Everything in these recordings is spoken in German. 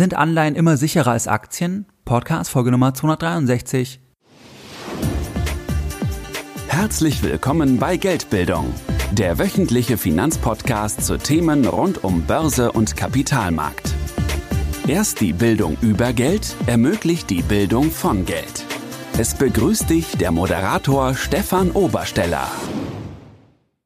Sind Anleihen immer sicherer als Aktien? Podcast Folge Nummer 263. Herzlich willkommen bei Geldbildung, der wöchentliche Finanzpodcast zu Themen rund um Börse und Kapitalmarkt. Erst die Bildung über Geld ermöglicht die Bildung von Geld. Es begrüßt dich der Moderator Stefan Obersteller.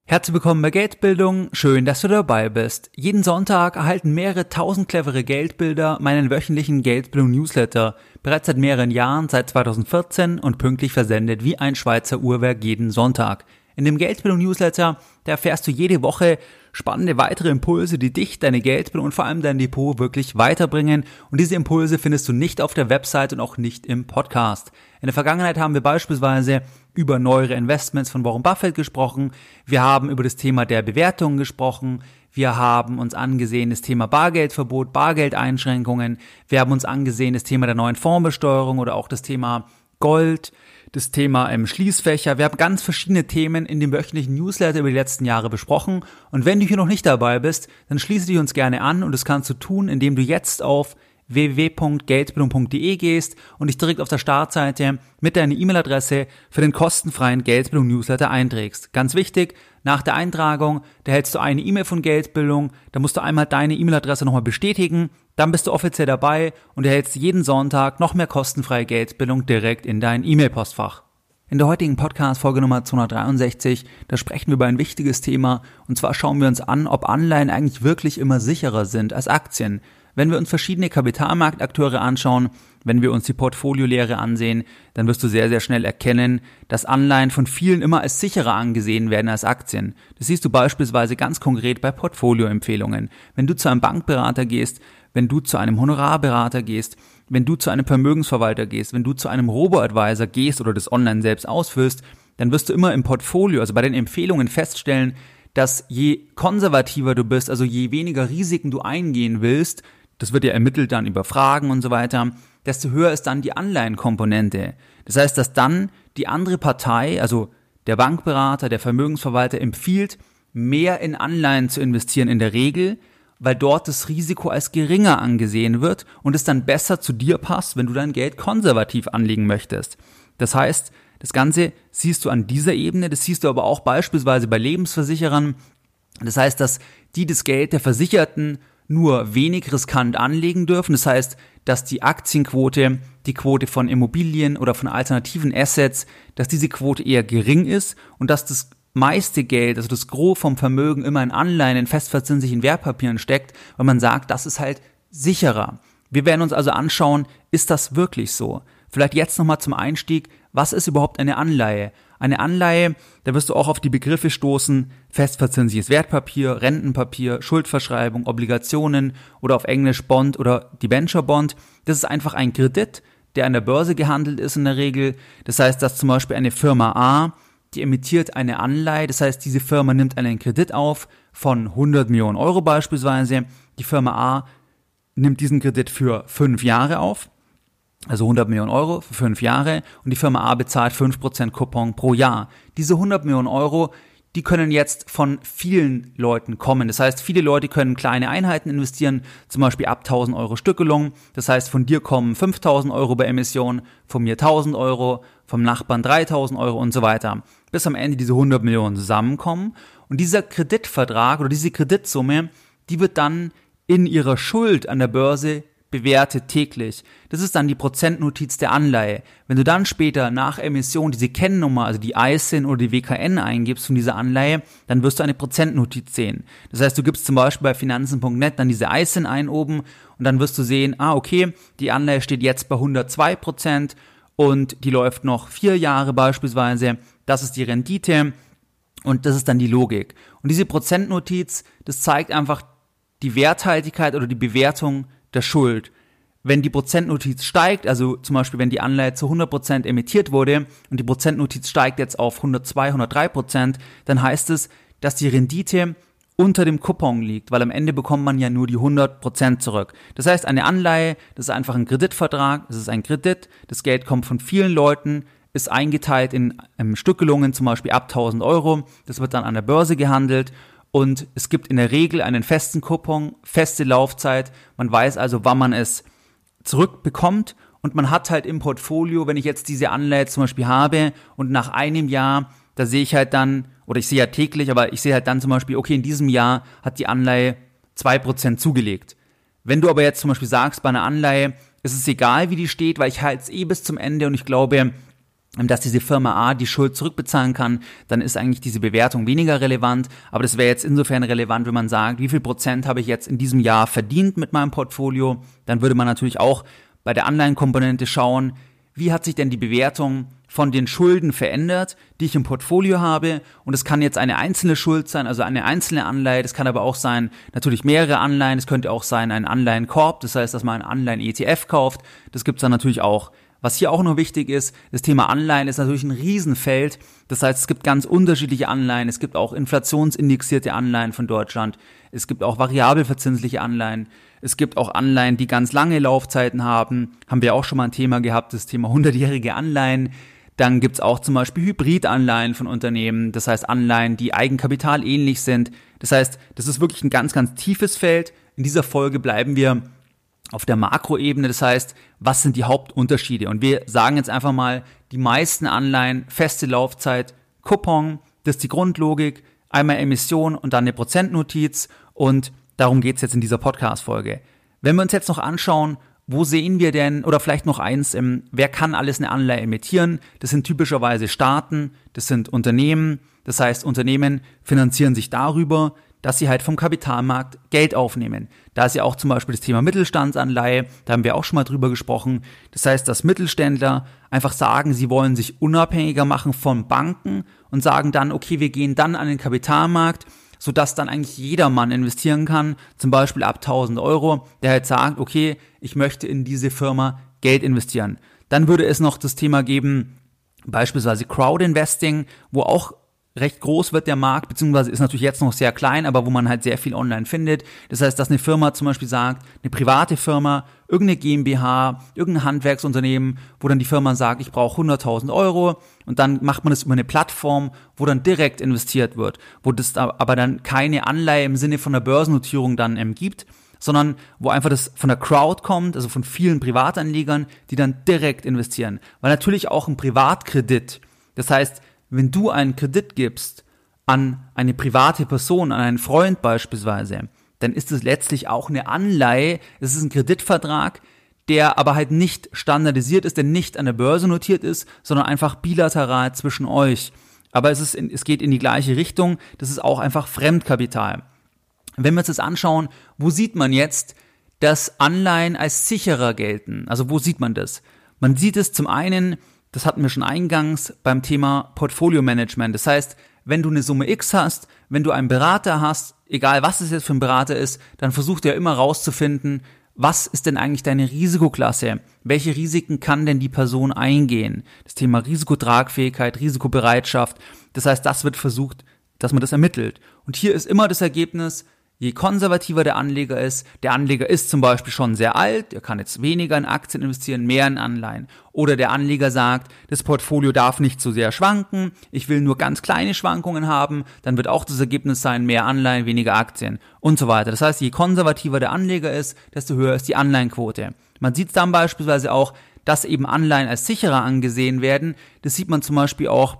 Herzlich willkommen bei Geldbildung. Schön, dass du dabei bist. Jeden Sonntag erhalten mehrere tausend clevere Geldbilder meinen wöchentlichen Geldbildung Newsletter. Bereits seit mehreren Jahren, seit 2014 und pünktlich versendet wie ein Schweizer Uhrwerk jeden Sonntag. In dem Geldbildung Newsletter, da erfährst du jede Woche spannende weitere Impulse, die dich, deine Geldbildung und vor allem dein Depot wirklich weiterbringen. Und diese Impulse findest du nicht auf der Website und auch nicht im Podcast. In der Vergangenheit haben wir beispielsweise über neuere Investments von Warren Buffett gesprochen. Wir haben über das Thema der Bewertungen gesprochen. Wir haben uns angesehen das Thema Bargeldverbot, Bargeldeinschränkungen. Wir haben uns angesehen das Thema der neuen Fondsbesteuerung oder auch das Thema Gold das Thema im Schließfächer. Wir haben ganz verschiedene Themen in dem wöchentlichen Newsletter über die letzten Jahre besprochen. Und wenn du hier noch nicht dabei bist, dann schließe dich uns gerne an und das kannst du tun, indem du jetzt auf www.geldbildung.de gehst und dich direkt auf der Startseite mit deiner E-Mail-Adresse für den kostenfreien Geldbildung Newsletter einträgst. Ganz wichtig, nach der Eintragung, da hältst du eine E-Mail von Geldbildung, da musst du einmal deine E-Mail-Adresse nochmal bestätigen, dann bist du offiziell dabei und erhältst jeden Sonntag noch mehr kostenfreie Geldbildung direkt in dein E-Mail-Postfach. In der heutigen Podcast-Folge Nummer 263, da sprechen wir über ein wichtiges Thema und zwar schauen wir uns an, ob Anleihen eigentlich wirklich immer sicherer sind als Aktien. Wenn wir uns verschiedene Kapitalmarktakteure anschauen, wenn wir uns die Portfoliolehre ansehen, dann wirst du sehr, sehr schnell erkennen, dass Anleihen von vielen immer als sicherer angesehen werden als Aktien. Das siehst du beispielsweise ganz konkret bei Portfolioempfehlungen. Wenn du zu einem Bankberater gehst, wenn du zu einem Honorarberater gehst, wenn du zu einem Vermögensverwalter gehst, wenn du zu einem Robo-Advisor gehst oder das online selbst ausfüllst, dann wirst du immer im Portfolio, also bei den Empfehlungen feststellen, dass je konservativer du bist, also je weniger Risiken du eingehen willst, das wird ja ermittelt dann über Fragen und so weiter, desto höher ist dann die Anleihenkomponente. Das heißt, dass dann die andere Partei, also der Bankberater, der Vermögensverwalter empfiehlt, mehr in Anleihen zu investieren in der Regel, weil dort das Risiko als geringer angesehen wird und es dann besser zu dir passt, wenn du dein Geld konservativ anlegen möchtest. Das heißt, das Ganze siehst du an dieser Ebene, das siehst du aber auch beispielsweise bei Lebensversicherern. Das heißt, dass die das Geld der Versicherten nur wenig riskant anlegen dürfen. Das heißt, dass die Aktienquote, die Quote von Immobilien oder von alternativen Assets, dass diese Quote eher gering ist und dass das meiste Geld, also das Gros vom Vermögen immer in Anleihen, in festverzinslichen Wertpapieren steckt, weil man sagt, das ist halt sicherer. Wir werden uns also anschauen, ist das wirklich so? Vielleicht jetzt nochmal zum Einstieg, was ist überhaupt eine Anleihe? Eine Anleihe, da wirst du auch auf die Begriffe stoßen, festverzinsliches Wertpapier, Rentenpapier, Schuldverschreibung, Obligationen oder auf Englisch Bond oder Debenture Bond. Das ist einfach ein Kredit, der an der Börse gehandelt ist in der Regel. Das heißt, dass zum Beispiel eine Firma A, die emittiert eine Anleihe, das heißt, diese Firma nimmt einen Kredit auf von 100 Millionen Euro beispielsweise. Die Firma A nimmt diesen Kredit für fünf Jahre auf also 100 Millionen Euro für fünf Jahre und die Firma A bezahlt 5% Coupon pro Jahr. Diese 100 Millionen Euro, die können jetzt von vielen Leuten kommen. Das heißt, viele Leute können kleine Einheiten investieren, zum Beispiel ab 1000 Euro Stückelung. Das heißt, von dir kommen 5000 Euro bei Emission, von mir 1000 Euro, vom Nachbarn 3000 Euro und so weiter. Bis am Ende diese 100 Millionen zusammenkommen. Und dieser Kreditvertrag oder diese Kreditsumme, die wird dann in ihrer Schuld an der Börse bewertet täglich. Das ist dann die Prozentnotiz der Anleihe. Wenn du dann später nach Emission diese Kennnummer, also die ISIN oder die WKN eingibst von dieser Anleihe, dann wirst du eine Prozentnotiz sehen. Das heißt, du gibst zum Beispiel bei finanzen.net dann diese ISIN ein oben und dann wirst du sehen, ah, okay, die Anleihe steht jetzt bei 102 Prozent und die läuft noch vier Jahre beispielsweise. Das ist die Rendite und das ist dann die Logik. Und diese Prozentnotiz, das zeigt einfach die Werthaltigkeit oder die Bewertung der Schuld. Wenn die Prozentnotiz steigt, also zum Beispiel wenn die Anleihe zu 100% emittiert wurde und die Prozentnotiz steigt jetzt auf 102, 103%, dann heißt es, dass die Rendite unter dem Coupon liegt, weil am Ende bekommt man ja nur die 100% zurück. Das heißt, eine Anleihe, das ist einfach ein Kreditvertrag, das ist ein Kredit, das Geld kommt von vielen Leuten, ist eingeteilt in ähm, Stückelungen, zum Beispiel ab 1000 Euro, das wird dann an der Börse gehandelt und es gibt in der Regel einen festen Coupon, feste Laufzeit. Man weiß also, wann man es zurückbekommt und man hat halt im Portfolio, wenn ich jetzt diese Anleihe zum Beispiel habe und nach einem Jahr, da sehe ich halt dann, oder ich sehe ja täglich, aber ich sehe halt dann zum Beispiel, okay, in diesem Jahr hat die Anleihe zwei Prozent zugelegt. Wenn du aber jetzt zum Beispiel sagst, bei einer Anleihe, ist es egal, wie die steht, weil ich halte es eh bis zum Ende und ich glaube, dass diese Firma A die Schuld zurückbezahlen kann, dann ist eigentlich diese Bewertung weniger relevant. Aber das wäre jetzt insofern relevant, wenn man sagt, wie viel Prozent habe ich jetzt in diesem Jahr verdient mit meinem Portfolio. Dann würde man natürlich auch bei der Anleihenkomponente schauen, wie hat sich denn die Bewertung von den Schulden verändert, die ich im Portfolio habe. Und es kann jetzt eine einzelne Schuld sein, also eine einzelne Anleihe. Das kann aber auch sein, natürlich mehrere Anleihen. Es könnte auch sein ein Anleihenkorb. Das heißt, dass man ein Anleihen-ETF kauft. Das gibt es dann natürlich auch. Was hier auch noch wichtig ist, das Thema Anleihen ist natürlich ein Riesenfeld. Das heißt, es gibt ganz unterschiedliche Anleihen. Es gibt auch inflationsindexierte Anleihen von Deutschland. Es gibt auch variabel verzinsliche Anleihen. Es gibt auch Anleihen, die ganz lange Laufzeiten haben. Haben wir auch schon mal ein Thema gehabt, das Thema 100-jährige Anleihen. Dann gibt's auch zum Beispiel Hybridanleihen von Unternehmen, das heißt Anleihen, die Eigenkapital ähnlich sind. Das heißt, das ist wirklich ein ganz, ganz tiefes Feld. In dieser Folge bleiben wir auf der Makroebene. Das heißt, was sind die Hauptunterschiede? Und wir sagen jetzt einfach mal, die meisten Anleihen, feste Laufzeit, Coupon, das ist die Grundlogik, einmal Emission und dann eine Prozentnotiz und darum geht's jetzt in dieser Podcast-Folge. Wenn wir uns jetzt noch anschauen, wo sehen wir denn, oder vielleicht noch eins, ähm, wer kann alles eine Anleihe emittieren? Das sind typischerweise Staaten, das sind Unternehmen, das heißt Unternehmen finanzieren sich darüber, dass sie halt vom Kapitalmarkt Geld aufnehmen. Da ist ja auch zum Beispiel das Thema Mittelstandsanleihe, da haben wir auch schon mal drüber gesprochen. Das heißt, dass Mittelständler einfach sagen, sie wollen sich unabhängiger machen von Banken und sagen dann, okay, wir gehen dann an den Kapitalmarkt, sodass dann eigentlich jedermann investieren kann, zum Beispiel ab 1000 Euro, der halt sagt, okay, ich möchte in diese Firma Geld investieren. Dann würde es noch das Thema geben, beispielsweise Crowdinvesting, wo auch recht groß wird der Markt, beziehungsweise ist natürlich jetzt noch sehr klein, aber wo man halt sehr viel online findet. Das heißt, dass eine Firma zum Beispiel sagt, eine private Firma, irgendeine GmbH, irgendein Handwerksunternehmen, wo dann die Firma sagt, ich brauche 100.000 Euro und dann macht man das über eine Plattform, wo dann direkt investiert wird, wo das aber dann keine Anleihe im Sinne von der Börsennotierung dann ähm, gibt, sondern wo einfach das von der Crowd kommt, also von vielen Privatanlegern, die dann direkt investieren. Weil natürlich auch ein Privatkredit, das heißt, wenn du einen Kredit gibst an eine private Person, an einen Freund beispielsweise, dann ist es letztlich auch eine Anleihe, es ist ein Kreditvertrag, der aber halt nicht standardisiert ist, der nicht an der Börse notiert ist, sondern einfach bilateral zwischen euch. Aber es, ist, es geht in die gleiche Richtung, das ist auch einfach Fremdkapital. Wenn wir uns das anschauen, wo sieht man jetzt, dass Anleihen als sicherer gelten? Also wo sieht man das? Man sieht es zum einen das hatten wir schon eingangs beim Thema Portfolio Management. Das heißt, wenn du eine Summe X hast, wenn du einen Berater hast, egal was es jetzt für ein Berater ist, dann versucht er immer rauszufinden, was ist denn eigentlich deine Risikoklasse? Welche Risiken kann denn die Person eingehen? Das Thema Risikotragfähigkeit, Risikobereitschaft. Das heißt, das wird versucht, dass man das ermittelt. Und hier ist immer das Ergebnis, Je konservativer der Anleger ist, der Anleger ist zum Beispiel schon sehr alt, er kann jetzt weniger in Aktien investieren, mehr in Anleihen. Oder der Anleger sagt, das Portfolio darf nicht zu sehr schwanken, ich will nur ganz kleine Schwankungen haben, dann wird auch das Ergebnis sein, mehr Anleihen, weniger Aktien und so weiter. Das heißt, je konservativer der Anleger ist, desto höher ist die Anleihenquote. Man sieht dann beispielsweise auch, dass eben Anleihen als sicherer angesehen werden. Das sieht man zum Beispiel auch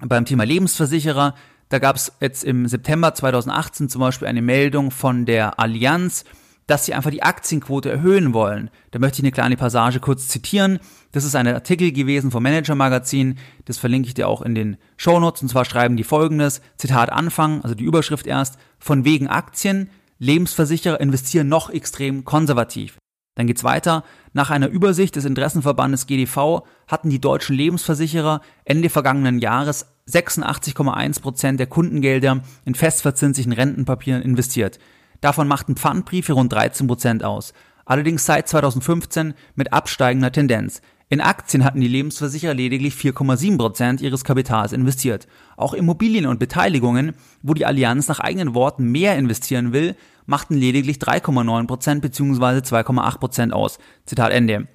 beim Thema Lebensversicherer. Da gab es jetzt im September 2018 zum Beispiel eine Meldung von der Allianz, dass sie einfach die Aktienquote erhöhen wollen. Da möchte ich eine kleine Passage kurz zitieren. Das ist ein Artikel gewesen vom Manager Magazin. Das verlinke ich dir auch in den Show Notes. Und zwar schreiben die folgendes. Zitat Anfang, also die Überschrift erst. Von wegen Aktien. Lebensversicherer investieren noch extrem konservativ. Dann geht's weiter. Nach einer Übersicht des Interessenverbandes GDV hatten die deutschen Lebensversicherer Ende vergangenen Jahres 86,1 Prozent der Kundengelder in festverzinslichen Rentenpapieren investiert. Davon machten Pfandbriefe rund 13 Prozent aus. Allerdings seit 2015 mit absteigender Tendenz. In Aktien hatten die Lebensversicherer lediglich 4,7 Prozent ihres Kapitals investiert. Auch Immobilien und Beteiligungen, wo die Allianz nach eigenen Worten mehr investieren will, machten lediglich 3,9 Prozent bzw. 2,8 Prozent aus. Zitat Ende.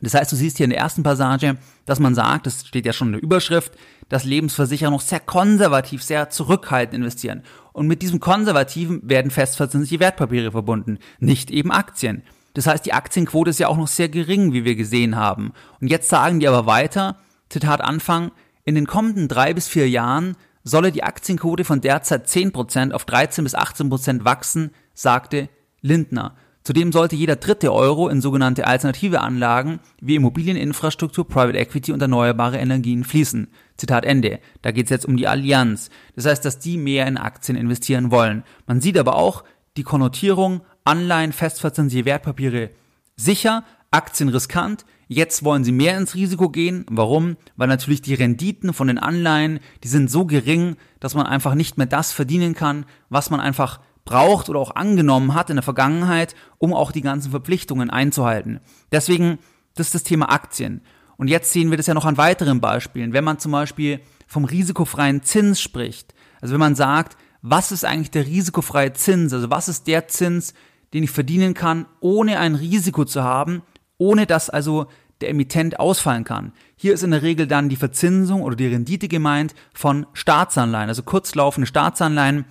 Das heißt, du siehst hier in der ersten Passage, dass man sagt, das steht ja schon in der Überschrift, dass Lebensversicherer noch sehr konservativ, sehr zurückhaltend investieren. Und mit diesem Konservativen werden festverzinsliche Wertpapiere verbunden, nicht eben Aktien. Das heißt, die Aktienquote ist ja auch noch sehr gering, wie wir gesehen haben. Und jetzt sagen die aber weiter, Zitat Anfang, in den kommenden drei bis vier Jahren solle die Aktienquote von derzeit 10% auf 13 bis 18% wachsen, sagte Lindner. Zudem sollte jeder dritte Euro in sogenannte alternative Anlagen wie Immobilieninfrastruktur, Private Equity und erneuerbare Energien fließen. Zitat Ende. Da geht es jetzt um die Allianz. Das heißt, dass die mehr in Aktien investieren wollen. Man sieht aber auch die Konnotierung Anleihen, festverzinsliche Wertpapiere sicher, Aktien riskant. Jetzt wollen sie mehr ins Risiko gehen. Warum? Weil natürlich die Renditen von den Anleihen, die sind so gering, dass man einfach nicht mehr das verdienen kann, was man einfach braucht oder auch angenommen hat in der Vergangenheit, um auch die ganzen Verpflichtungen einzuhalten. Deswegen, das ist das Thema Aktien. Und jetzt sehen wir das ja noch an weiteren Beispielen. Wenn man zum Beispiel vom risikofreien Zins spricht, also wenn man sagt, was ist eigentlich der risikofreie Zins, also was ist der Zins, den ich verdienen kann, ohne ein Risiko zu haben, ohne dass also der Emittent ausfallen kann. Hier ist in der Regel dann die Verzinsung oder die Rendite gemeint von Staatsanleihen, also kurzlaufende Staatsanleihen,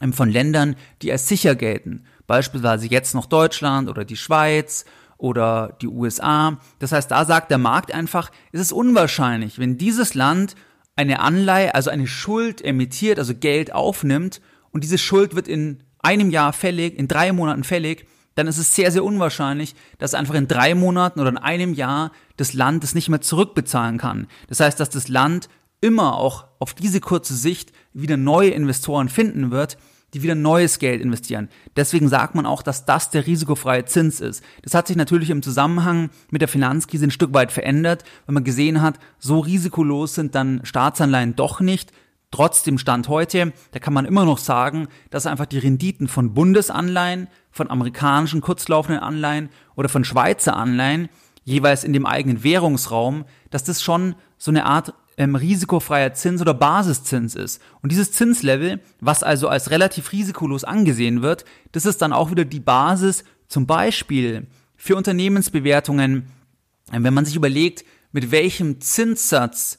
ähm, von Ländern, die als sicher gelten. Beispielsweise jetzt noch Deutschland oder die Schweiz oder die USA. Das heißt, da sagt der Markt einfach, es ist unwahrscheinlich, wenn dieses Land eine Anleihe, also eine Schuld emittiert, also Geld aufnimmt und diese Schuld wird in einem Jahr fällig, in drei Monaten fällig, dann ist es sehr, sehr unwahrscheinlich, dass einfach in drei Monaten oder in einem Jahr das Land es nicht mehr zurückbezahlen kann. Das heißt, dass das Land immer auch auf diese kurze Sicht wieder neue Investoren finden wird, die wieder neues Geld investieren. Deswegen sagt man auch, dass das der risikofreie Zins ist. Das hat sich natürlich im Zusammenhang mit der Finanzkrise ein Stück weit verändert, weil man gesehen hat, so risikolos sind dann Staatsanleihen doch nicht. Trotzdem Stand heute, da kann man immer noch sagen, dass einfach die Renditen von Bundesanleihen, von amerikanischen kurzlaufenden Anleihen oder von Schweizer Anleihen jeweils in dem eigenen Währungsraum, dass das schon so eine Art ähm, risikofreier Zins oder Basiszins ist. Und dieses Zinslevel, was also als relativ risikolos angesehen wird, das ist dann auch wieder die Basis zum Beispiel für Unternehmensbewertungen, ähm, wenn man sich überlegt, mit welchem Zinssatz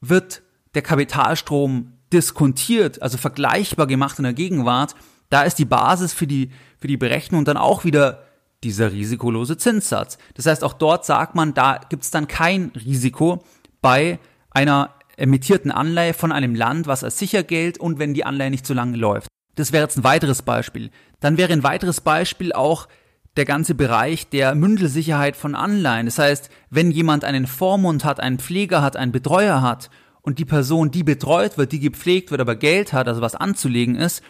wird der Kapitalstrom diskontiert, also vergleichbar gemacht in der Gegenwart, da ist die Basis für die, für die Berechnung dann auch wieder dieser risikolose Zinssatz. Das heißt, auch dort sagt man, da gibt es dann kein Risiko bei einer emittierten Anleihe von einem Land, was als sicher gilt und wenn die Anleihe nicht so lange läuft. Das wäre jetzt ein weiteres Beispiel. Dann wäre ein weiteres Beispiel auch der ganze Bereich der Mündelsicherheit von Anleihen. Das heißt, wenn jemand einen Vormund hat, einen Pfleger hat, einen Betreuer hat und die Person, die betreut wird, die gepflegt wird, aber Geld hat, also was anzulegen ist,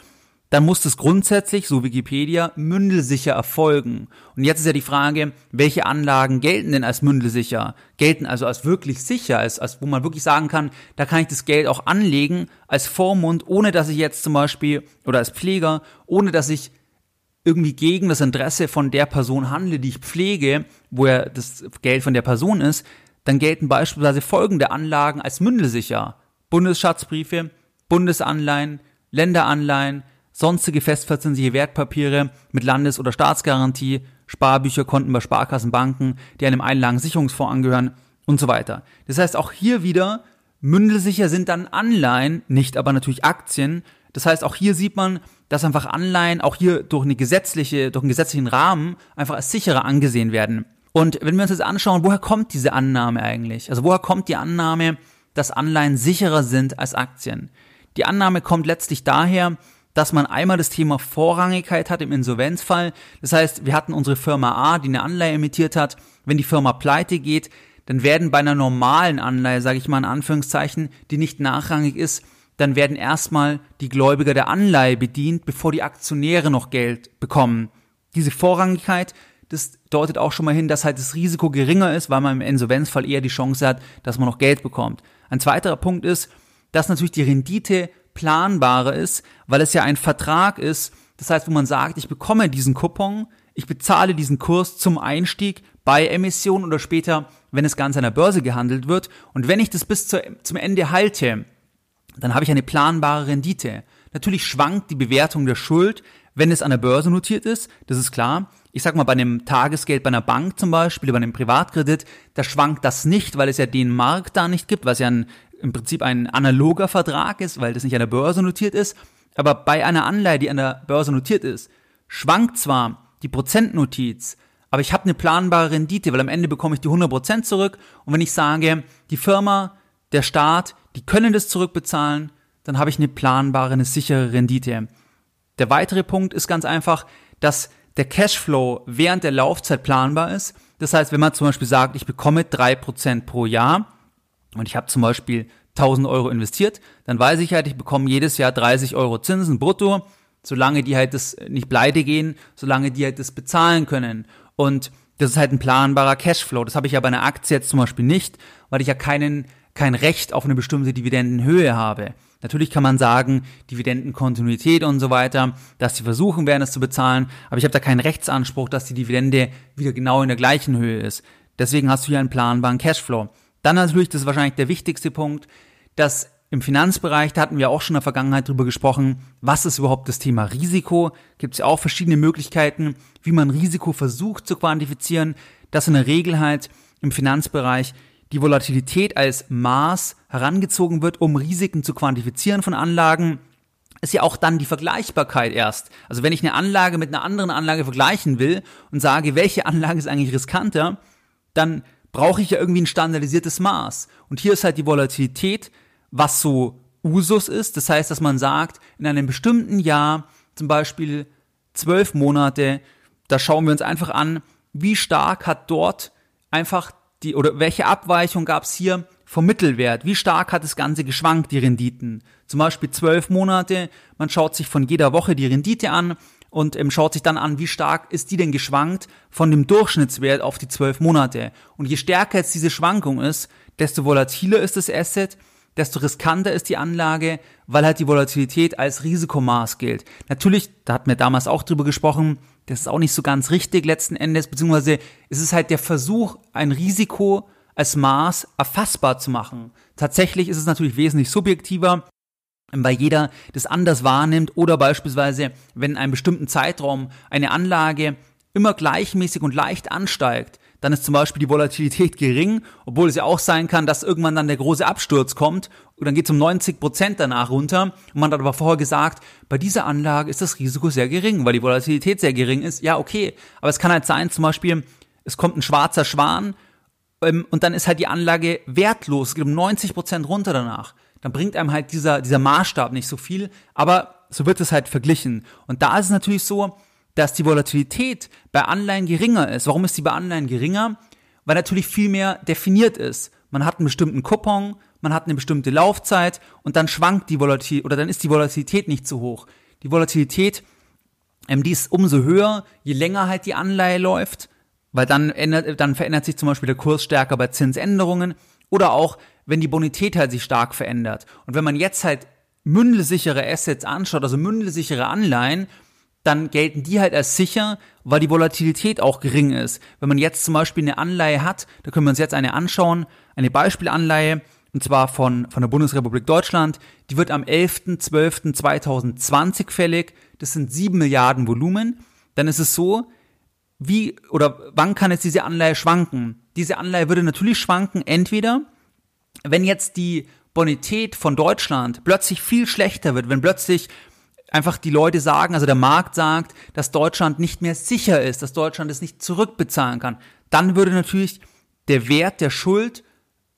dann muss das grundsätzlich, so Wikipedia, mündelsicher erfolgen. Und jetzt ist ja die Frage, welche Anlagen gelten denn als mündelsicher? Gelten also als wirklich sicher, als, als wo man wirklich sagen kann, da kann ich das Geld auch anlegen als Vormund, ohne dass ich jetzt zum Beispiel, oder als Pfleger, ohne dass ich irgendwie gegen das Interesse von der Person handle, die ich pflege, wo ja das Geld von der Person ist, dann gelten beispielsweise folgende Anlagen als mündelsicher. Bundesschatzbriefe, Bundesanleihen, Länderanleihen, sonstige festverzinsliche Wertpapiere mit Landes- oder Staatsgarantie, Sparbücher, Konten bei Sparkassen, Banken, die einem Einlagensicherungsfonds angehören und so weiter. Das heißt, auch hier wieder, mündelsicher sind dann Anleihen, nicht aber natürlich Aktien. Das heißt, auch hier sieht man, dass einfach Anleihen auch hier durch eine gesetzliche, durch einen gesetzlichen Rahmen einfach als sicherer angesehen werden. Und wenn wir uns jetzt anschauen, woher kommt diese Annahme eigentlich? Also woher kommt die Annahme, dass Anleihen sicherer sind als Aktien? Die Annahme kommt letztlich daher, dass man einmal das Thema Vorrangigkeit hat im Insolvenzfall. Das heißt, wir hatten unsere Firma A, die eine Anleihe emittiert hat. Wenn die Firma pleite geht, dann werden bei einer normalen Anleihe, sage ich mal in Anführungszeichen, die nicht nachrangig ist, dann werden erstmal die Gläubiger der Anleihe bedient, bevor die Aktionäre noch Geld bekommen. Diese Vorrangigkeit, das deutet auch schon mal hin, dass halt das Risiko geringer ist, weil man im Insolvenzfall eher die Chance hat, dass man noch Geld bekommt. Ein zweiterer Punkt ist, dass natürlich die Rendite planbarer ist, weil es ja ein Vertrag ist. Das heißt, wo man sagt, ich bekomme diesen Coupon, ich bezahle diesen Kurs zum Einstieg bei Emission oder später, wenn es ganz an der Börse gehandelt wird. Und wenn ich das bis zur, zum Ende halte, dann habe ich eine planbare Rendite. Natürlich schwankt die Bewertung der Schuld, wenn es an der Börse notiert ist, das ist klar. Ich sag mal, bei einem Tagesgeld bei einer Bank zum Beispiel, bei einem Privatkredit, da schwankt das nicht, weil es ja den Markt da nicht gibt, weil es ja ein, im Prinzip ein analoger Vertrag ist, weil das nicht an der Börse notiert ist. Aber bei einer Anleihe, die an der Börse notiert ist, schwankt zwar die Prozentnotiz, aber ich habe eine planbare Rendite, weil am Ende bekomme ich die 100% zurück. Und wenn ich sage, die Firma, der Staat, die können das zurückbezahlen, dann habe ich eine planbare, eine sichere Rendite. Der weitere Punkt ist ganz einfach, dass der Cashflow während der Laufzeit planbar ist. Das heißt, wenn man zum Beispiel sagt, ich bekomme 3% pro Jahr und ich habe zum Beispiel 1000 Euro investiert, dann weiß ich halt, ich bekomme jedes Jahr 30 Euro Zinsen brutto, solange die halt das nicht pleite gehen, solange die halt das bezahlen können. Und das ist halt ein planbarer Cashflow. Das habe ich ja bei einer Aktie jetzt zum Beispiel nicht, weil ich ja keinen, kein Recht auf eine bestimmte Dividendenhöhe habe. Natürlich kann man sagen, Dividendenkontinuität und so weiter, dass die versuchen werden, es zu bezahlen, aber ich habe da keinen Rechtsanspruch, dass die Dividende wieder genau in der gleichen Höhe ist. Deswegen hast du hier einen planbaren Cashflow. Dann natürlich, das ist wahrscheinlich der wichtigste Punkt, dass im Finanzbereich, da hatten wir auch schon in der Vergangenheit drüber gesprochen, was ist überhaupt das Thema Risiko? Gibt es ja auch verschiedene Möglichkeiten, wie man Risiko versucht zu quantifizieren, dass in der Regel halt im Finanzbereich die Volatilität als Maß herangezogen wird, um Risiken zu quantifizieren von Anlagen, ist ja auch dann die Vergleichbarkeit erst. Also wenn ich eine Anlage mit einer anderen Anlage vergleichen will und sage, welche Anlage ist eigentlich riskanter, dann brauche ich ja irgendwie ein standardisiertes Maß. Und hier ist halt die Volatilität was so Usus ist. Das heißt, dass man sagt, in einem bestimmten Jahr, zum Beispiel zwölf Monate, da schauen wir uns einfach an, wie stark hat dort einfach die, oder welche Abweichung gab es hier vom Mittelwert? Wie stark hat das Ganze geschwankt, die Renditen? Zum Beispiel zwölf Monate, man schaut sich von jeder Woche die Rendite an und ähm, schaut sich dann an, wie stark ist die denn geschwankt von dem Durchschnittswert auf die zwölf Monate. Und je stärker jetzt diese Schwankung ist, desto volatiler ist das Asset, desto riskanter ist die Anlage, weil halt die Volatilität als Risikomaß gilt. Natürlich, da hatten wir damals auch drüber gesprochen, das ist auch nicht so ganz richtig letzten Endes, beziehungsweise es ist halt der Versuch, ein Risiko als Maß erfassbar zu machen. Tatsächlich ist es natürlich wesentlich subjektiver, weil jeder das anders wahrnimmt oder beispielsweise, wenn in einem bestimmten Zeitraum eine Anlage immer gleichmäßig und leicht ansteigt, dann ist zum Beispiel die Volatilität gering, obwohl es ja auch sein kann, dass irgendwann dann der große Absturz kommt und dann geht es um 90 Prozent danach runter. Und man hat aber vorher gesagt, bei dieser Anlage ist das Risiko sehr gering, weil die Volatilität sehr gering ist. Ja, okay, aber es kann halt sein, zum Beispiel, es kommt ein schwarzer Schwan ähm, und dann ist halt die Anlage wertlos, geht um 90 Prozent runter danach. Dann bringt einem halt dieser, dieser Maßstab nicht so viel, aber so wird es halt verglichen. Und da ist es natürlich so, dass die Volatilität bei Anleihen geringer ist. Warum ist die bei Anleihen geringer? Weil natürlich viel mehr definiert ist. Man hat einen bestimmten Coupon, man hat eine bestimmte Laufzeit und dann schwankt die Volatilität oder dann ist die Volatilität nicht so hoch. Die Volatilität, ähm, die ist umso höher, je länger halt die Anleihe läuft, weil dann ändert, dann verändert sich zum Beispiel der Kurs stärker bei Zinsänderungen oder auch, wenn die Bonität halt sich stark verändert. Und wenn man jetzt halt mündelsichere Assets anschaut, also mündelsichere Anleihen, dann gelten die halt als sicher, weil die Volatilität auch gering ist. Wenn man jetzt zum Beispiel eine Anleihe hat, da können wir uns jetzt eine anschauen, eine Beispielanleihe, und zwar von, von der Bundesrepublik Deutschland, die wird am 11.12.2020 fällig, das sind 7 Milliarden Volumen, dann ist es so, wie oder wann kann jetzt diese Anleihe schwanken? Diese Anleihe würde natürlich schwanken, entweder wenn jetzt die Bonität von Deutschland plötzlich viel schlechter wird, wenn plötzlich einfach die Leute sagen, also der Markt sagt, dass Deutschland nicht mehr sicher ist, dass Deutschland es nicht zurückbezahlen kann, dann würde natürlich der Wert der Schuld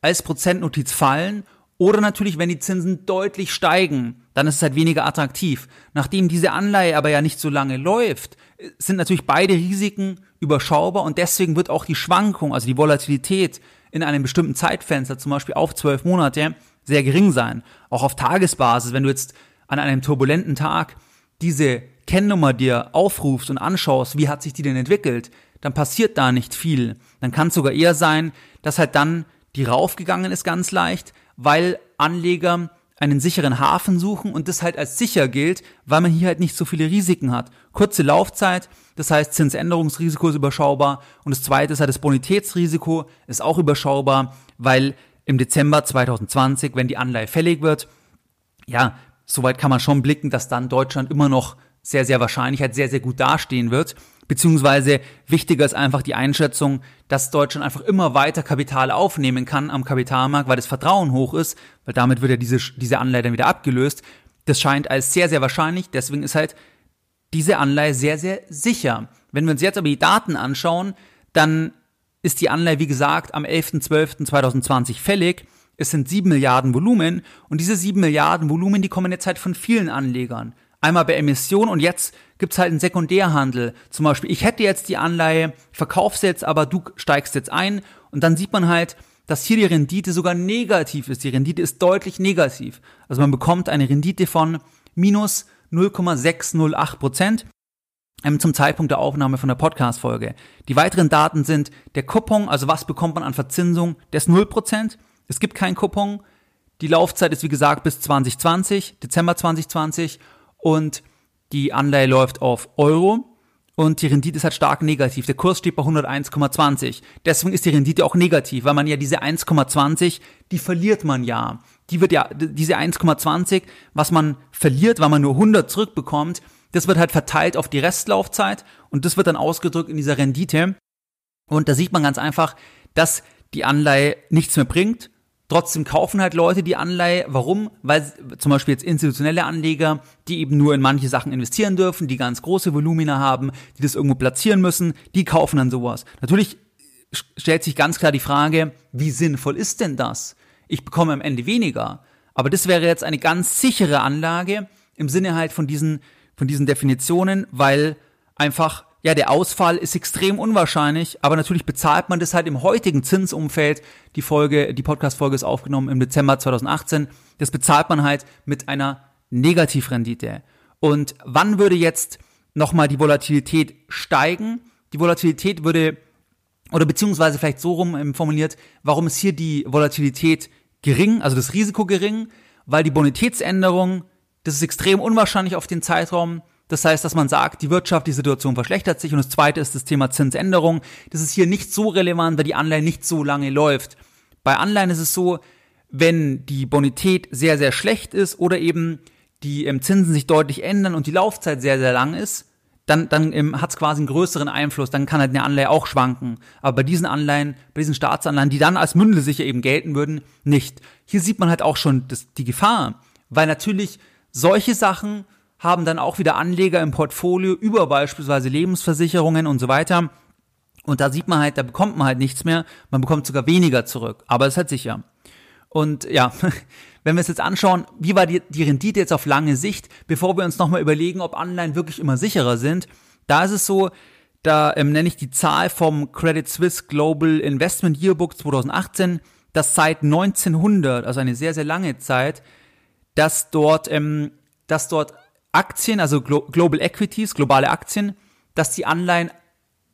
als Prozentnotiz fallen oder natürlich, wenn die Zinsen deutlich steigen, dann ist es halt weniger attraktiv. Nachdem diese Anleihe aber ja nicht so lange läuft, sind natürlich beide Risiken überschaubar und deswegen wird auch die Schwankung, also die Volatilität in einem bestimmten Zeitfenster, zum Beispiel auf zwölf Monate, sehr gering sein. Auch auf Tagesbasis, wenn du jetzt an einem turbulenten Tag diese Kennnummer dir aufrufst und anschaust, wie hat sich die denn entwickelt, dann passiert da nicht viel. Dann kann es sogar eher sein, dass halt dann die raufgegangen ist ganz leicht, weil Anleger einen sicheren Hafen suchen und das halt als sicher gilt, weil man hier halt nicht so viele Risiken hat. Kurze Laufzeit, das heißt Zinsänderungsrisiko ist überschaubar und das zweite ist halt das Bonitätsrisiko ist auch überschaubar, weil im Dezember 2020, wenn die Anleihe fällig wird, ja, soweit kann man schon blicken, dass dann Deutschland immer noch sehr, sehr wahrscheinlich halt sehr, sehr gut dastehen wird. Beziehungsweise wichtiger ist einfach die Einschätzung, dass Deutschland einfach immer weiter Kapital aufnehmen kann am Kapitalmarkt, weil das Vertrauen hoch ist, weil damit wird ja diese, diese Anleihe dann wieder abgelöst. Das scheint als sehr, sehr wahrscheinlich. Deswegen ist halt diese Anleihe sehr, sehr sicher. Wenn wir uns jetzt aber die Daten anschauen, dann ist die Anleihe, wie gesagt, am 11.12.2020 fällig. Es sind 7 Milliarden Volumen und diese 7 Milliarden Volumen, die kommen jetzt halt von vielen Anlegern. Einmal bei Emission und jetzt gibt's halt einen Sekundärhandel. Zum Beispiel, ich hätte jetzt die Anleihe, verkauf's jetzt, aber du steigst jetzt ein und dann sieht man halt, dass hier die Rendite sogar negativ ist. Die Rendite ist deutlich negativ. Also man bekommt eine Rendite von minus 0,608 Prozent ähm, zum Zeitpunkt der Aufnahme von der Podcast-Folge. Die weiteren Daten sind der Coupon, also was bekommt man an Verzinsung, der ist 0 Prozent. Es gibt keinen Coupon. Die Laufzeit ist wie gesagt bis 2020, Dezember 2020 und die Anleihe läuft auf Euro und die Rendite ist halt stark negativ. Der Kurs steht bei 101,20. Deswegen ist die Rendite auch negativ, weil man ja diese 1,20, die verliert man ja. Die wird ja, diese 1,20, was man verliert, weil man nur 100 zurückbekommt, das wird halt verteilt auf die Restlaufzeit und das wird dann ausgedrückt in dieser Rendite. Und da sieht man ganz einfach, dass die Anleihe nichts mehr bringt Trotzdem kaufen halt Leute die Anleihe. Warum? Weil zum Beispiel jetzt institutionelle Anleger, die eben nur in manche Sachen investieren dürfen, die ganz große Volumina haben, die das irgendwo platzieren müssen, die kaufen dann sowas. Natürlich stellt sich ganz klar die Frage, wie sinnvoll ist denn das? Ich bekomme am Ende weniger. Aber das wäre jetzt eine ganz sichere Anlage im Sinne halt von diesen, von diesen Definitionen, weil einfach ja, der Ausfall ist extrem unwahrscheinlich, aber natürlich bezahlt man das halt im heutigen Zinsumfeld. Die Folge, die Podcast-Folge ist aufgenommen im Dezember 2018. Das bezahlt man halt mit einer Negativrendite. Und wann würde jetzt nochmal die Volatilität steigen? Die Volatilität würde, oder beziehungsweise vielleicht so rum formuliert, warum ist hier die Volatilität gering, also das Risiko gering? Weil die Bonitätsänderung, das ist extrem unwahrscheinlich auf den Zeitraum, das heißt, dass man sagt, die Wirtschaft, die Situation verschlechtert sich. Und das zweite ist das Thema Zinsänderung. Das ist hier nicht so relevant, weil die Anleihe nicht so lange läuft. Bei Anleihen ist es so, wenn die Bonität sehr, sehr schlecht ist oder eben die ähm, Zinsen sich deutlich ändern und die Laufzeit sehr, sehr lang ist, dann, dann ähm, hat es quasi einen größeren Einfluss, dann kann halt eine Anleihe auch schwanken. Aber bei diesen Anleihen, bei diesen Staatsanleihen, die dann als Mündelsicher eben gelten würden, nicht. Hier sieht man halt auch schon das, die Gefahr, weil natürlich solche Sachen haben dann auch wieder Anleger im Portfolio über beispielsweise Lebensversicherungen und so weiter. Und da sieht man halt, da bekommt man halt nichts mehr, man bekommt sogar weniger zurück, aber es ist halt sicher. Und ja, wenn wir es jetzt anschauen, wie war die, die Rendite jetzt auf lange Sicht, bevor wir uns nochmal überlegen, ob Anleihen wirklich immer sicherer sind, da ist es so, da ähm, nenne ich die Zahl vom Credit Suisse Global Investment Yearbook 2018, dass seit 1900, also eine sehr, sehr lange Zeit, dass dort, ähm, dass dort Aktien, also Global Equities, globale Aktien, dass die Anleihen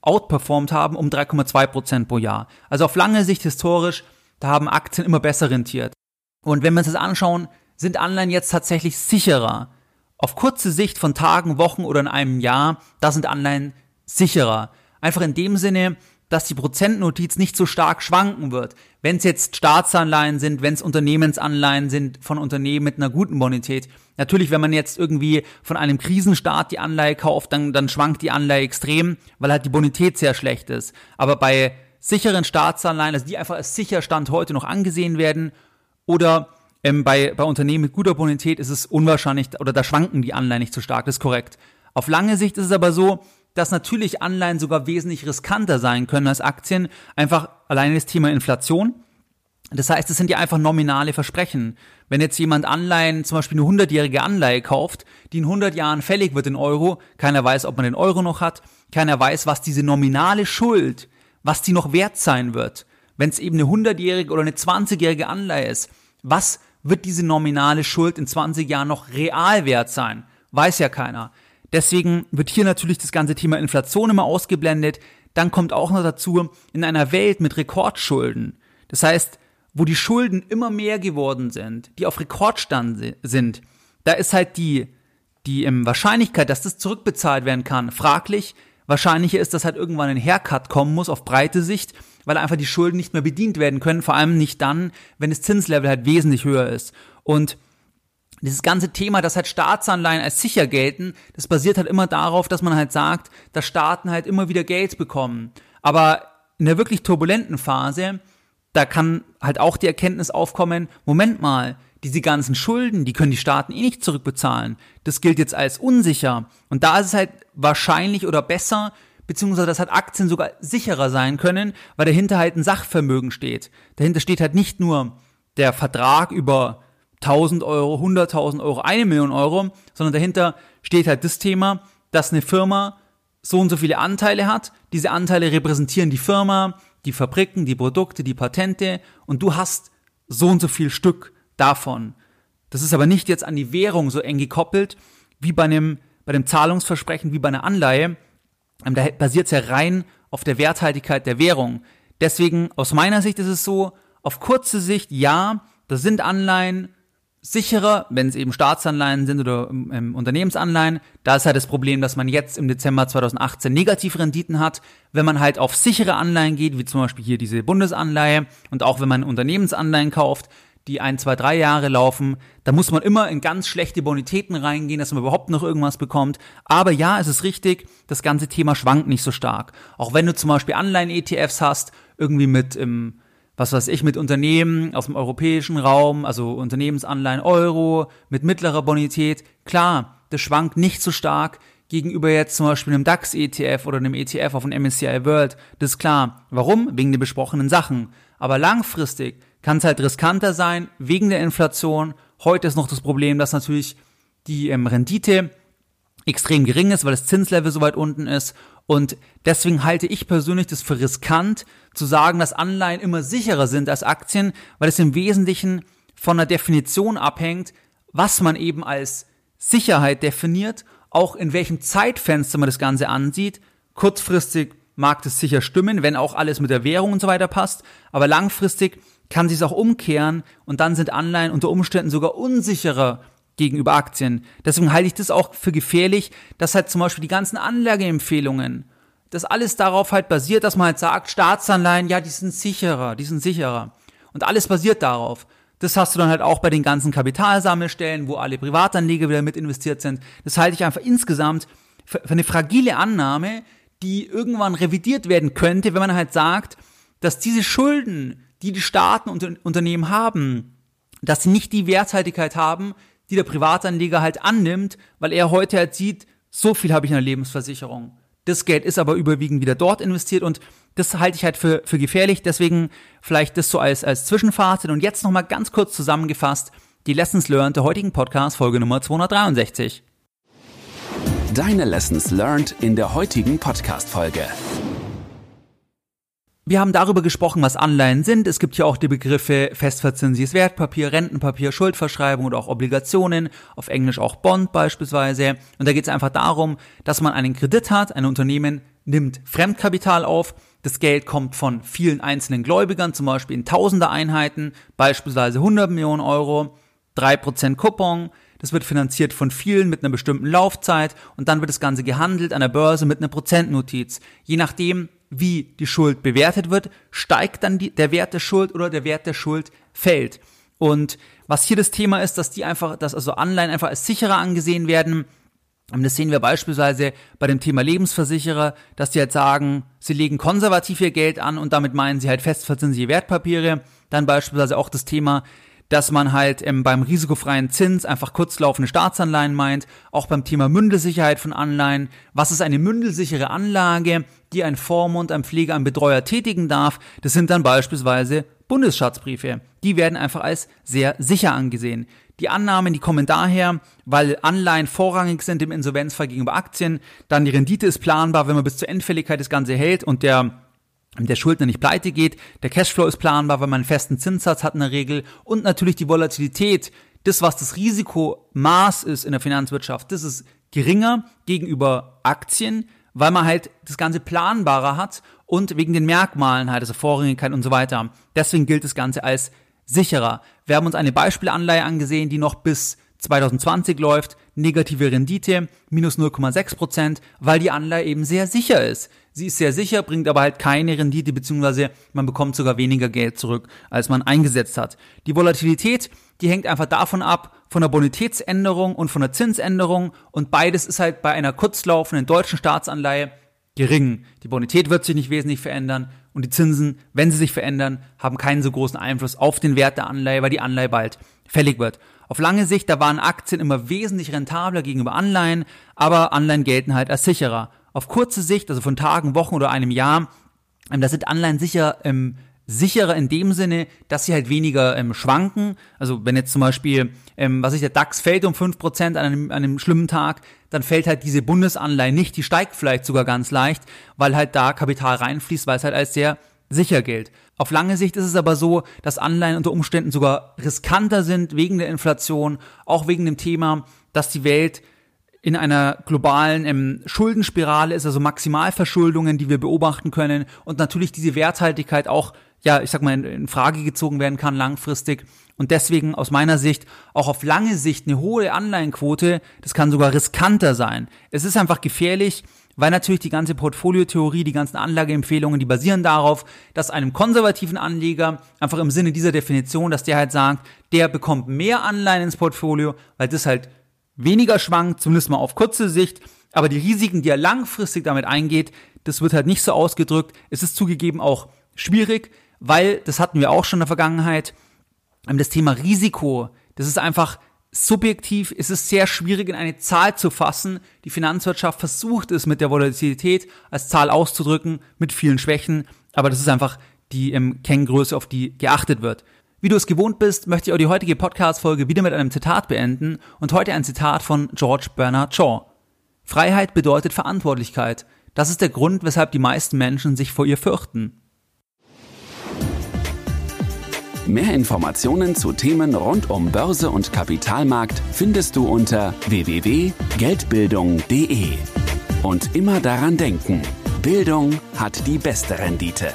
outperformed haben um 3,2 Prozent pro Jahr. Also auf lange Sicht historisch, da haben Aktien immer besser rentiert. Und wenn wir uns das anschauen, sind Anleihen jetzt tatsächlich sicherer. Auf kurze Sicht von Tagen, Wochen oder in einem Jahr, da sind Anleihen sicherer. Einfach in dem Sinne, dass die Prozentnotiz nicht so stark schwanken wird. Wenn es jetzt Staatsanleihen sind, wenn es Unternehmensanleihen sind von Unternehmen mit einer guten Bonität. Natürlich, wenn man jetzt irgendwie von einem Krisenstaat die Anleihe kauft, dann, dann schwankt die Anleihe extrem, weil halt die Bonität sehr schlecht ist. Aber bei sicheren Staatsanleihen, also die einfach als sicher Stand heute noch angesehen werden, oder ähm, bei, bei Unternehmen mit guter Bonität ist es unwahrscheinlich, oder da schwanken die Anleihen nicht so stark, das ist korrekt. Auf lange Sicht ist es aber so, dass natürlich Anleihen sogar wesentlich riskanter sein können als Aktien. Einfach alleine das Thema Inflation. Das heißt, es sind ja einfach nominale Versprechen. Wenn jetzt jemand Anleihen, zum Beispiel eine hundertjährige Anleihe kauft, die in 100 Jahren fällig wird in Euro, keiner weiß, ob man den Euro noch hat, keiner weiß, was diese nominale Schuld, was die noch wert sein wird. Wenn es eben eine hundertjährige oder eine 20-jährige Anleihe ist, was wird diese nominale Schuld in 20 Jahren noch real wert sein? Weiß ja keiner. Deswegen wird hier natürlich das ganze Thema Inflation immer ausgeblendet. Dann kommt auch noch dazu, in einer Welt mit Rekordschulden, das heißt, wo die Schulden immer mehr geworden sind, die auf Rekordstand sind, da ist halt die, die ähm, Wahrscheinlichkeit, dass das zurückbezahlt werden kann, fraglich. Wahrscheinlicher ist, dass halt irgendwann ein Haircut kommen muss auf breite Sicht, weil einfach die Schulden nicht mehr bedient werden können, vor allem nicht dann, wenn das Zinslevel halt wesentlich höher ist. Und dieses ganze Thema, dass halt Staatsanleihen als sicher gelten, das basiert halt immer darauf, dass man halt sagt, dass Staaten halt immer wieder Geld bekommen. Aber in der wirklich turbulenten Phase, da kann halt auch die Erkenntnis aufkommen, Moment mal, diese ganzen Schulden, die können die Staaten eh nicht zurückbezahlen. Das gilt jetzt als unsicher. Und da ist es halt wahrscheinlich oder besser, beziehungsweise dass halt Aktien sogar sicherer sein können, weil dahinter halt ein Sachvermögen steht. Dahinter steht halt nicht nur der Vertrag über 1000 Euro, 100.000 Euro, eine Million Euro, sondern dahinter steht halt das Thema, dass eine Firma so und so viele Anteile hat. Diese Anteile repräsentieren die Firma, die Fabriken, die Produkte, die Patente und du hast so und so viel Stück davon. Das ist aber nicht jetzt an die Währung so eng gekoppelt wie bei einem, bei dem Zahlungsversprechen, wie bei einer Anleihe. Ähm, da basiert es ja rein auf der Werthaltigkeit der Währung. Deswegen, aus meiner Sicht ist es so, auf kurze Sicht, ja, das sind Anleihen, sicherer, wenn es eben Staatsanleihen sind oder ähm, Unternehmensanleihen. Da ist halt das Problem, dass man jetzt im Dezember 2018 negative Renditen hat. Wenn man halt auf sichere Anleihen geht, wie zum Beispiel hier diese Bundesanleihe und auch wenn man Unternehmensanleihen kauft, die ein, zwei, drei Jahre laufen, da muss man immer in ganz schlechte Bonitäten reingehen, dass man überhaupt noch irgendwas bekommt. Aber ja, es ist richtig, das ganze Thema schwankt nicht so stark. Auch wenn du zum Beispiel Anleihen-ETFs hast, irgendwie mit im was weiß ich, mit Unternehmen aus dem europäischen Raum, also Unternehmensanleihen Euro, mit mittlerer Bonität, klar, das schwankt nicht so stark gegenüber jetzt zum Beispiel einem DAX-ETF oder einem ETF auf dem MSCI World. Das ist klar. Warum? Wegen der besprochenen Sachen. Aber langfristig kann es halt riskanter sein, wegen der Inflation. Heute ist noch das Problem, dass natürlich die ähm, Rendite extrem gering ist, weil das Zinslevel so weit unten ist und deswegen halte ich persönlich das für riskant, zu sagen, dass Anleihen immer sicherer sind als Aktien, weil es im Wesentlichen von der Definition abhängt, was man eben als Sicherheit definiert, auch in welchem Zeitfenster man das Ganze ansieht. Kurzfristig mag das sicher stimmen, wenn auch alles mit der Währung und so weiter passt, aber langfristig kann sich auch umkehren und dann sind Anleihen unter Umständen sogar unsicherer gegenüber Aktien. Deswegen halte ich das auch für gefährlich, dass halt zum Beispiel die ganzen Anlageempfehlungen, das alles darauf halt basiert, dass man halt sagt, Staatsanleihen, ja, die sind sicherer, die sind sicherer. Und alles basiert darauf. Das hast du dann halt auch bei den ganzen Kapitalsammelstellen, wo alle Privatanleger wieder mit investiert sind. Das halte ich einfach insgesamt für eine fragile Annahme, die irgendwann revidiert werden könnte, wenn man halt sagt, dass diese Schulden, die die Staaten und Unternehmen haben, dass sie nicht die Werthaltigkeit haben, die der Privatanleger halt annimmt, weil er heute halt sieht, so viel habe ich in der Lebensversicherung. Das Geld ist aber überwiegend wieder dort investiert und das halte ich halt für, für gefährlich. Deswegen vielleicht das so als, als Zwischenfazit. Und jetzt nochmal ganz kurz zusammengefasst die Lessons Learned der heutigen Podcast, Folge Nummer 263. Deine Lessons Learned in der heutigen Podcast-Folge. Wir haben darüber gesprochen, was Anleihen sind. Es gibt ja auch die Begriffe festverzinsliches Wertpapier, Rentenpapier, Schuldverschreibung oder auch Obligationen, auf Englisch auch Bond beispielsweise. Und da geht es einfach darum, dass man einen Kredit hat, ein Unternehmen nimmt Fremdkapital auf, das Geld kommt von vielen einzelnen Gläubigern, zum Beispiel in tausender Einheiten, beispielsweise 100 Millionen Euro, 3% Coupon, das wird finanziert von vielen mit einer bestimmten Laufzeit und dann wird das Ganze gehandelt an der Börse mit einer Prozentnotiz. Je nachdem, wie die Schuld bewertet wird, steigt dann die, der Wert der Schuld oder der Wert der Schuld fällt. Und was hier das Thema ist, dass die einfach, dass also Anleihen einfach als sicherer angesehen werden. Das sehen wir beispielsweise bei dem Thema Lebensversicherer, dass die halt sagen, sie legen konservativ ihr Geld an und damit meinen sie halt festverzinsliche Wertpapiere. Dann beispielsweise auch das Thema, dass man halt ähm, beim risikofreien Zins einfach kurzlaufende Staatsanleihen meint, auch beim Thema Mündelsicherheit von Anleihen. Was ist eine mündelsichere Anlage, die ein Vormund, ein Pfleger, ein Betreuer tätigen darf? Das sind dann beispielsweise Bundesschatzbriefe. Die werden einfach als sehr sicher angesehen. Die Annahmen, die kommen daher, weil Anleihen vorrangig sind im Insolvenzfall gegenüber Aktien. Dann die Rendite ist planbar, wenn man bis zur Endfälligkeit das Ganze hält und der der Schuldner nicht pleite geht, der Cashflow ist planbar, weil man einen festen Zinssatz hat in der Regel und natürlich die Volatilität, das was das Risikomaß ist in der Finanzwirtschaft, das ist geringer gegenüber Aktien, weil man halt das Ganze planbarer hat und wegen den Merkmalen halt, also Vorrangigkeit und so weiter. Deswegen gilt das Ganze als sicherer. Wir haben uns eine Beispielanleihe angesehen, die noch bis 2020 läuft, negative Rendite, minus 0,6 Prozent, weil die Anleihe eben sehr sicher ist. Sie ist sehr sicher, bringt aber halt keine Rendite, beziehungsweise man bekommt sogar weniger Geld zurück, als man eingesetzt hat. Die Volatilität, die hängt einfach davon ab, von der Bonitätsänderung und von der Zinsänderung und beides ist halt bei einer kurzlaufenden deutschen Staatsanleihe gering. Die Bonität wird sich nicht wesentlich verändern und die Zinsen, wenn sie sich verändern, haben keinen so großen Einfluss auf den Wert der Anleihe, weil die Anleihe bald fällig wird. Auf lange Sicht, da waren Aktien immer wesentlich rentabler gegenüber Anleihen, aber Anleihen gelten halt als sicherer. Auf kurze Sicht, also von Tagen, Wochen oder einem Jahr, ähm, da sind Anleihen sicher ähm, sicherer in dem Sinne, dass sie halt weniger ähm, schwanken. Also wenn jetzt zum Beispiel, ähm, was ich der DAX fällt um fünf Prozent an einem, an einem schlimmen Tag, dann fällt halt diese Bundesanleihe nicht, die steigt vielleicht sogar ganz leicht, weil halt da Kapital reinfließt, weil es halt als sehr sicher gilt. Auf lange Sicht ist es aber so, dass Anleihen unter Umständen sogar riskanter sind wegen der Inflation, auch wegen dem Thema, dass die Welt in einer globalen ähm, Schuldenspirale ist, also Maximalverschuldungen, die wir beobachten können und natürlich diese Werthaltigkeit auch, ja, ich sag mal, in, in Frage gezogen werden kann langfristig und deswegen aus meiner Sicht auch auf lange Sicht eine hohe Anleihenquote, das kann sogar riskanter sein. Es ist einfach gefährlich, weil natürlich die ganze Portfoliotheorie, die ganzen Anlageempfehlungen, die basieren darauf, dass einem konservativen Anleger einfach im Sinne dieser Definition, dass der halt sagt, der bekommt mehr Anleihen ins Portfolio, weil das halt weniger schwankt, zumindest mal auf kurze Sicht, aber die Risiken, die er langfristig damit eingeht, das wird halt nicht so ausgedrückt. Es ist zugegeben auch schwierig, weil, das hatten wir auch schon in der Vergangenheit, das Thema Risiko, das ist einfach subjektiv ist es sehr schwierig, in eine Zahl zu fassen. Die Finanzwirtschaft versucht es mit der Volatilität als Zahl auszudrücken, mit vielen Schwächen, aber das ist einfach die ähm, Kenngröße, auf die geachtet wird. Wie du es gewohnt bist, möchte ich auch die heutige Podcast-Folge wieder mit einem Zitat beenden und heute ein Zitat von George Bernard Shaw. Freiheit bedeutet Verantwortlichkeit. Das ist der Grund, weshalb die meisten Menschen sich vor ihr fürchten. Mehr Informationen zu Themen rund um Börse und Kapitalmarkt findest du unter www.geldbildung.de. Und immer daran denken, Bildung hat die beste Rendite.